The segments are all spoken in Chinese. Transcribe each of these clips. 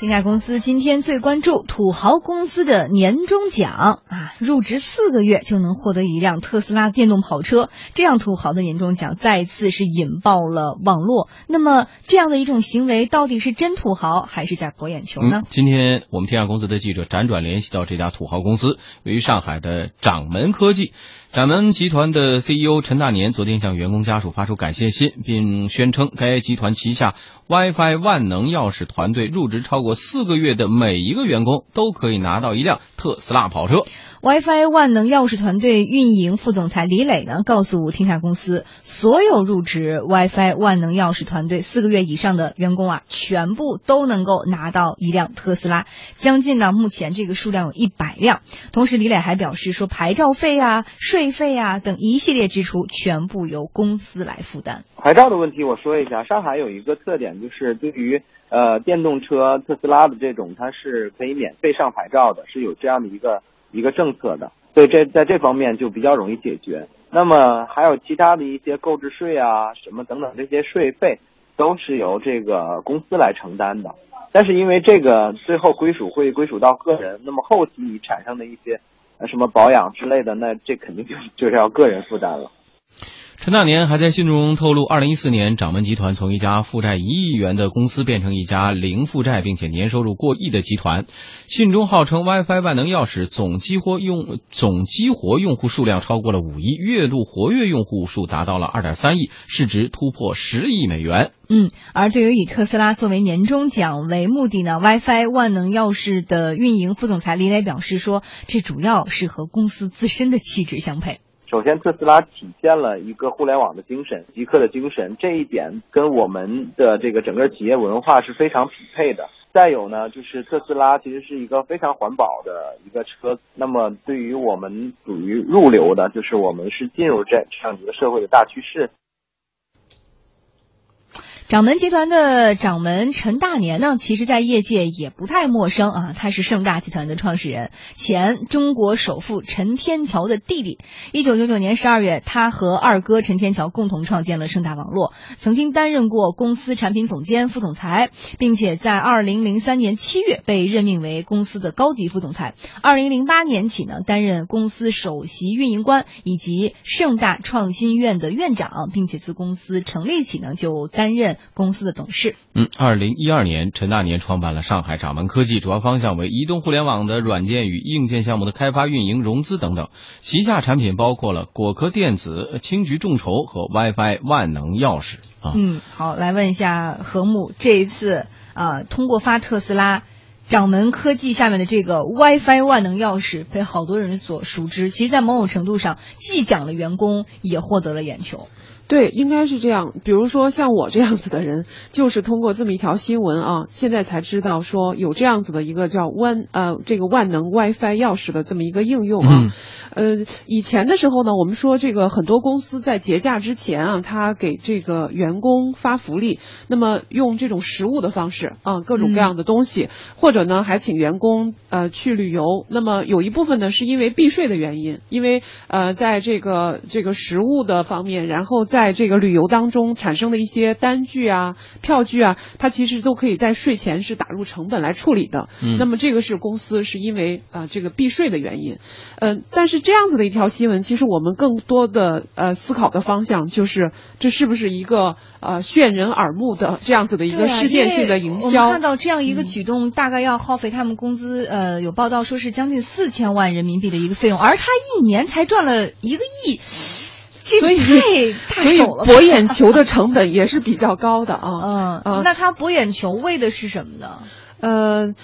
天下公司今天最关注土豪公司的年终奖啊，入职四个月就能获得一辆特斯拉电动跑车，这样土豪的年终奖再次是引爆了网络。那么这样的一种行为到底是真土豪还是在博眼球呢？今天我们天下公司的记者辗转联系到这家土豪公司，位于上海的掌门科技。掌门集团的 CEO 陈大年昨天向员工家属发出感谢信，并宣称该集团旗下 WiFi 万能钥匙团队入职超过四个月的每一个员工都可以拿到一辆特斯拉跑车。WiFi 万能钥匙团队运营副总裁李磊呢告诉天下公司，所有入职 WiFi 万能钥匙团队四个月以上的员工啊，全部都能够拿到一辆特斯拉，将近呢目前这个数量有一百辆。同时，李磊还表示说，牌照费啊、税费啊等一系列支出全部由公司来负担。牌照的问题我说一下，上海有一个特点就是对于呃电动车特斯拉的这种，它是可以免费上牌照的，是有这样的一个。一个政策的，所以这在这方面就比较容易解决。那么还有其他的一些购置税啊，什么等等这些税费，都是由这个公司来承担的。但是因为这个最后归属会归属到个人，那么后期你产生的一些什么保养之类的，那这肯定就就是要个人负担了。陈大年还在信中透露，二零一四年掌门集团从一家负债一亿元的公司变成一家零负债并且年收入过亿的集团。信中号称 WiFi 万能钥匙总激活用总激活用户数量超过了五亿，月度活跃用户数达到了二点三亿，市值突破十亿美元。嗯，而对于以特斯拉作为年终奖为目的呢，WiFi 万能钥匙的运营副总裁李磊表示说，这主要是和公司自身的气质相配。首先，特斯拉体现了一个互联网的精神，极客的精神，这一点跟我们的这个整个企业文化是非常匹配的。再有呢，就是特斯拉其实是一个非常环保的一个车，那么对于我们属于入流的，就是我们是进入这这样一个社会的大趋势。掌门集团的掌门陈大年呢，其实在业界也不太陌生啊，他是盛大集团的创始人，前中国首富陈天桥的弟弟。一九九九年十二月，他和二哥陈天桥共同创建了盛大网络，曾经担任过公司产品总监、副总裁，并且在二零零三年七月被任命为公司的高级副总裁。二零零八年起呢，担任公司首席运营官以及盛大创新院的院长，并且自公司成立起呢，就担任。公司的董事。嗯，二零一二年，陈大年创办了上海掌门科技，主要方向为移动互联网的软件与硬件项目的开发、运营、融资等等。旗下产品包括了果壳电子、青桔众筹和 WiFi 万能钥匙啊。嗯，好，来问一下何木，这一次啊、呃，通过发特斯拉。掌门科技下面的这个 WiFi 万能钥匙被好多人所熟知，其实，在某种程度上，既讲了员工，也获得了眼球。对，应该是这样。比如说像我这样子的人，就是通过这么一条新闻啊，现在才知道说有这样子的一个叫万呃这个万能 WiFi 钥匙的这么一个应用啊。嗯、呃，以前的时候呢，我们说这个很多公司在节假之前啊，他给这个员工发福利，那么用这种实物的方式啊，各种各样的东西，嗯、或者呢还请员工呃去旅游。那么有一部分呢是因为避税的原因，因为呃在这个这个实物的方面，然后在在这个旅游当中产生的一些单据啊、票据啊，它其实都可以在税前是打入成本来处理的。嗯，那么这个是公司是因为啊、呃、这个避税的原因，嗯、呃，但是这样子的一条新闻，其实我们更多的呃思考的方向就是这是不是一个呃炫人耳目的这样子的一个事件性的营销？我们看到这样一个举动，嗯、大概要耗费他们工资呃有报道说是将近四千万人民币的一个费用，而他一年才赚了一个亿。所以，所以博眼球的成本也是比较高的啊。嗯，嗯、那他博眼球为的是什么呢？呃，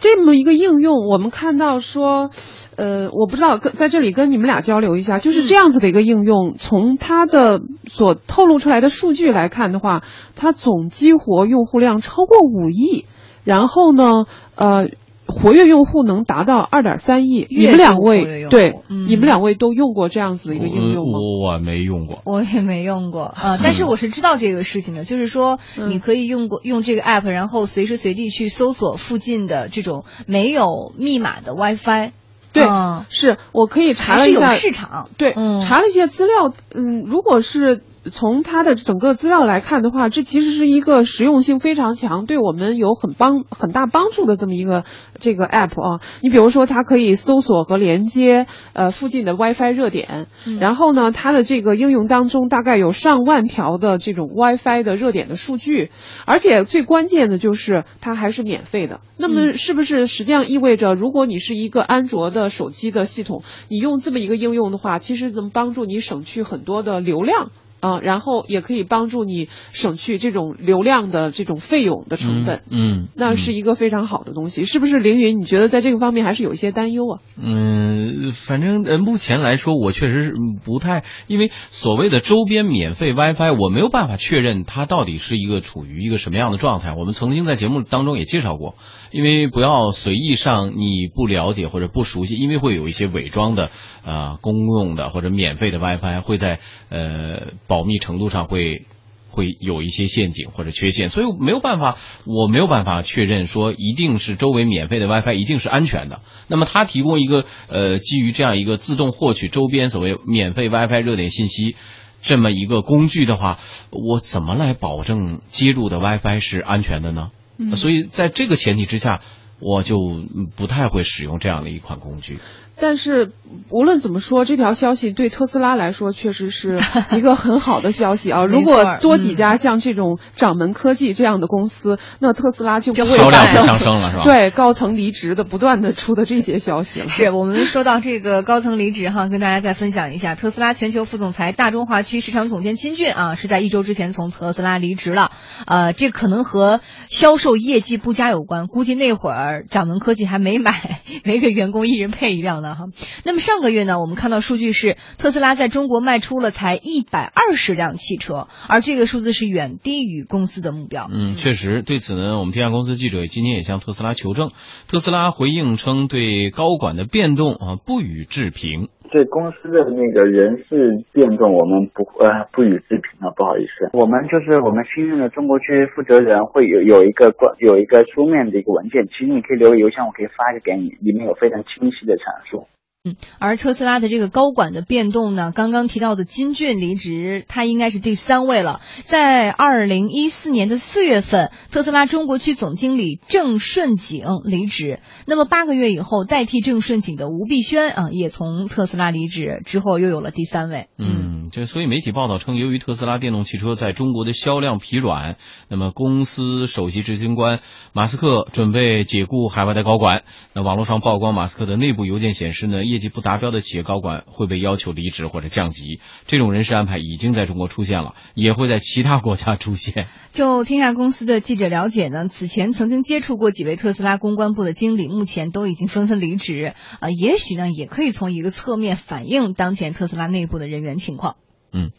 这么一个应用，我们看到说，呃，我不知道跟在这里跟你们俩交流一下，就是这样子的一个应用，嗯、从它的所透露出来的数据来看的话，它总激活用户量超过五亿，然后呢，呃。活跃用户能达到二点三亿，你们两位对、嗯，你们两位都用过这样子的一个应用吗？我我没用过，我也没用过。啊、呃，但是我是知道这个事情的，就是说你可以用过用这个 app，然后随时随地去搜索附近的这种没有密码的 WiFi。对嗯。是我可以查了一下市场。对，嗯。查了一些资料，嗯，如果是从它的整个资料来看的话，这其实是一个实用性非常强，对我们有很帮很大帮助的这么一个这个 app 啊。你比如说，它可以搜索和连接呃附近的 WiFi 热点，嗯然后呢，它的这个应用当中大概有上万条的这种 WiFi 的热点的数据，而且最关键的就是它还是免费的。那么嗯是不是实际上意味着，如果你是一个安卓的手机的系统，你用这么一个应用的话，其实能帮助你省去很多的流量。啊，然后也可以帮助你省去这种流量的这种费用的成本，嗯，嗯那是一个非常好的东西，是不是？凌云，你觉得在这个方面还是有一些担忧啊？嗯，反正呃，目前来说，我确实是嗯不太，因为所谓的周边免费 WiFi，我没有办法确认它到底是一个处于一个什么样的状态。我们曾经在节目当中也介绍过，因为不要随意上你不了解或者不熟悉，因为会有一些伪装的呃公用的或者免费的 WiFi 会在呃保密程度上会。会有一些陷阱或者缺陷，所以没有办法，我没有办法确认说一定是周围免费的 WiFi 一定是安全的。那么它提供一个呃基于这样一个自动获取周边所谓免费 WiFi 热点信息这么一个工具的话，我怎么来保证接入的 WiFi 是安全的呢？所以在这个前提之下，我就不太会使用这样的一款工具。但是无论怎么说，这条消息对特斯拉来说确实是 一个很好的消息啊！如果多几嗯家像这种掌门科技这样的公司，那特斯拉就不会销量会发生上升了是吧对，高层离职的不断的出的这些消息了。是我们说到这个高层离职哈，跟大家再分享一下，特斯拉全球副总裁、大中华区市场总监金俊啊，是在一周之前从特斯拉离职了。呃，这可能和销售业绩不佳有关，估计那会儿掌门科技还没买，没给员工一人配一辆呢哈。那么上个月呢，我们看到数据是特斯拉在中国卖出了才一百二十辆汽车，而这个数字是远低于公司的目标。嗯，确实，对此呢，我们天下公司记者今天也向特斯拉求证，特斯拉回应称对高管的变动啊不予置评。对公司的那个人事变动，我们不呃不予置评了，不好意思。我们就是我们新任的中国区负责人会有有一个关有一个书面的一个文件，其实你可以留个邮箱，我可以发一个给你，里面有非常清晰的阐述。嗯而特斯拉的这个高管的变动呢，刚刚提到的金俊离职，他应该是第三位了。在二零一四年的四月份，特斯拉中国区总经理郑顺景离职。那么八个月以后，代替郑顺景的吴碧轩啊，也从特斯拉离职，之后又有了第三位。嗯，这所以媒体报道称，由于特斯拉电动汽车在中国的销量疲软，那么公司首席执行官马斯克准备解雇海外的高管。那网络上曝光马斯克的内部邮件显示呢，业绩不达标的企业高管会被要求离职或者降级。这种人事安排已经在中国出现了，也会在其他国家出现。就天下公司的记者了解呢，此前曾经接触过几位特斯拉公关部的经理，目前都已经纷纷离职。啊、也许呢，也可以从一个侧面反映当前特斯拉内部的人员情况。嗯，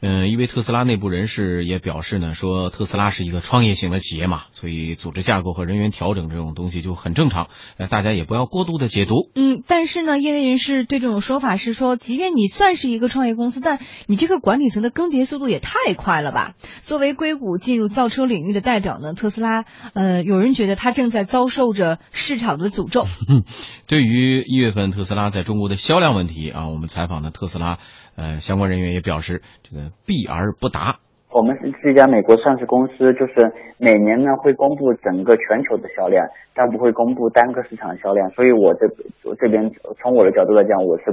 嗯，一位特斯拉内部人士也表示呢，说特斯拉是一个创业型的企业嘛，所以组织架构和人员调整这种东西就很正常，呃，大家也不要过度的解读。嗯，但是呢，业内人士对这种说法是说，即便你算是一个创业公司，但你这个管理层的更迭速度也太快了吧？作为硅谷进入造车领域的代表呢，特斯拉，呃，有人觉得它正在遭受着市场的诅咒。对于一月份特斯拉在中国的销量问题啊，我们采访的特斯拉呃相关人员也表示，这个避而不答。我们是是一家美国上市公司，就是每年呢会公布整个全球的销量，但不会公布单个市场销量。所以我这我这边从我的角度来讲，我是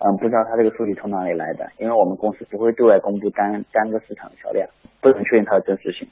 嗯不知道它这个数据从哪里来的，因为我们公司不会对外公布单单个市场销量，不能确定它的真实性。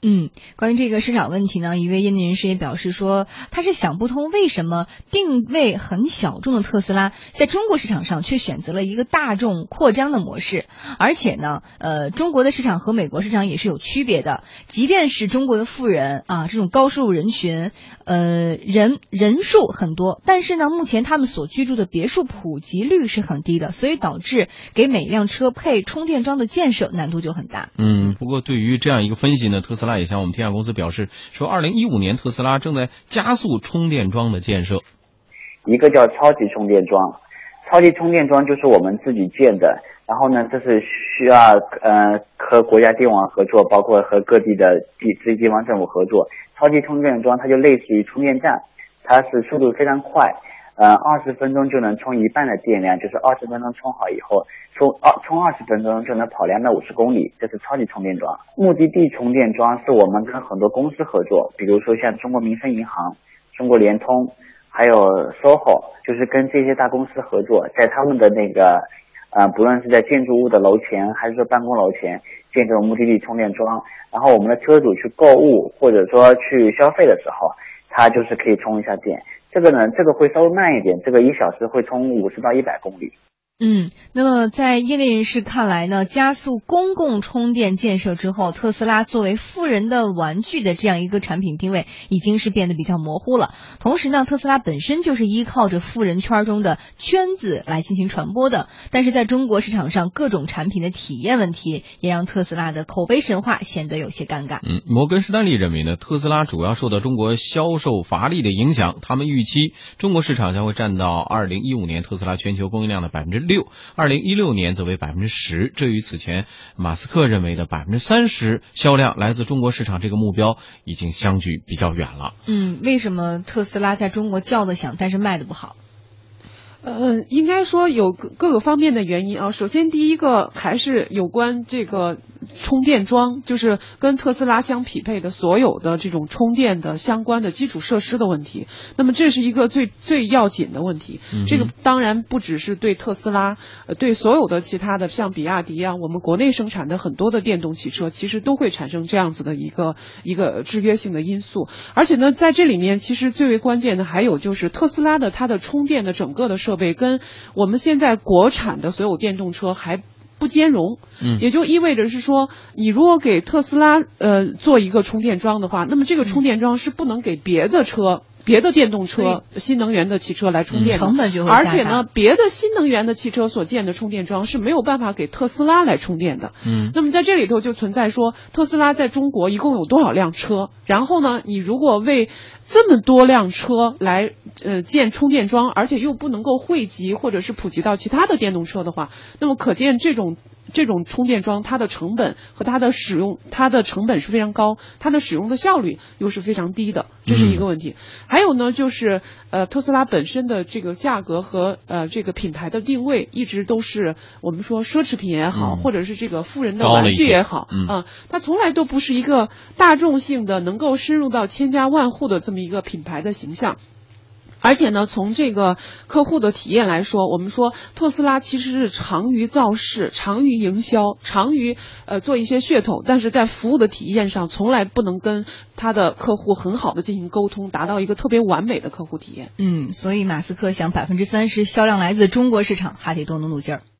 嗯，关于这个市场问题呢，一位业内人士也表示说，他是想不通为什么定位很小众的特斯拉在中国市场上却选择了一个大众扩张的模式，而且呢，呃，中国的市场和美国市场也是有区别的。即便是中国的富人啊，这种高收入人群，呃，人人数很多，但是呢，目前他们所居住的别墅普及率是很低的，所以导致给每辆车配充电桩的建设难度就很大。嗯，不过对于这样一个分析呢，特斯拉那也向我们天下公司表示说，二零一五年特斯拉正在加速充电桩的建设。一个叫超级充电桩，超级充电桩就是我们自己建的，然后呢，这是需要呃和国家电网合作，包括和各地的地这些地方政府合作。超级充电桩它就类似于充电站，它是速度非常快，呃，二十分钟就能充一半的电量，就是二十分钟充好以后，充二充二十分钟就能跑两百五十公里，这是超级充电桩。目的地充电桩是我们跟很多公司合作，比如说像中国民生银行、中国联通，还有 SOHO，就是跟这些大公司合作，在他们的那个，呃，不论是在建筑物的楼前，还是说办公楼前建这种目的地充电桩，然后我们的车主去购物或者说去消费的时候，他就是可以充一下电。这个呢，这个会稍微慢一点，这个一小时会充五十到一百公里。嗯，那么在业内人士看来呢，加速公共充电建设之后，特斯拉作为富人的玩具的这样一个产品定位已经是变得比较模糊了。同时呢，特斯拉本身就是依靠着富人圈中的圈子来进行传播的，但是在中国市场上，各种产品的体验问题也让特斯拉的口碑神话显得有些尴尬。嗯，摩根士丹利认为呢，特斯拉主要受到中国销售乏力的影响，他们预期中国市场将会占到二零一五年特斯拉全球供应量的百分之。六，二零一六年则为百分之十，这与此前马斯克认为的百分之三十销量来自中国市场这个目标已经相距比较远了。嗯，为什么特斯拉在中国叫的响，但是卖的不好？呃，应该说有各各个方面的原因啊。首先，第一个还是有关这个充电桩，就是跟特斯拉相匹配的所有的这种充电的相关的基础设施的问题。那么，这是一个最最要紧的问题。这个当然不只是对特斯拉，呃，对所有的其他的像比亚迪啊，我们国内生产的很多的电动汽车，其实都会产生这样子的一个一个制约性的因素。而且呢，在这里面，其实最为关键的还有就是特斯拉的它的充电的整个的设备跟我们现在国产的所有电动车还不兼容，嗯，也就意味着是说，你如果给特斯拉呃做一个充电桩的话，那么这个充电桩是不能给别的车、别的电动车、新能源的汽车来充电的，成本就会而且呢，别的新能源的汽车所建的充电桩是没有办法给特斯拉来充电的，嗯，那么在这里头就存在说，特斯拉在中国一共有多少辆车？然后呢，你如果为这么多辆车来呃建充电桩，而且又不能够汇集或者是普及到其他的电动车的话，那么可见这种这种充电桩它的成本和它的使用，它的成本是非常高，它的使用的效率又是非常低的，这是一个问题。还有呢，就是呃特斯拉本身的这个价格和呃这个品牌的定位，一直都是我们说奢侈品也好，或者是这个富人的玩具也好，嗯，它从来都不是一个大众性的能够深入到千家万户的这么。一个品牌的形象，而且呢，从这个客户的体验来说，我们说特斯拉其实是长于造势、长于营销、长于呃做一些噱头，但是在服务的体验上，从来不能跟他的客户很好的进行沟通，达到一个特别完美的客户体验。嗯，所以马斯克想百分之三十销量来自中国市场，还得多努努劲儿。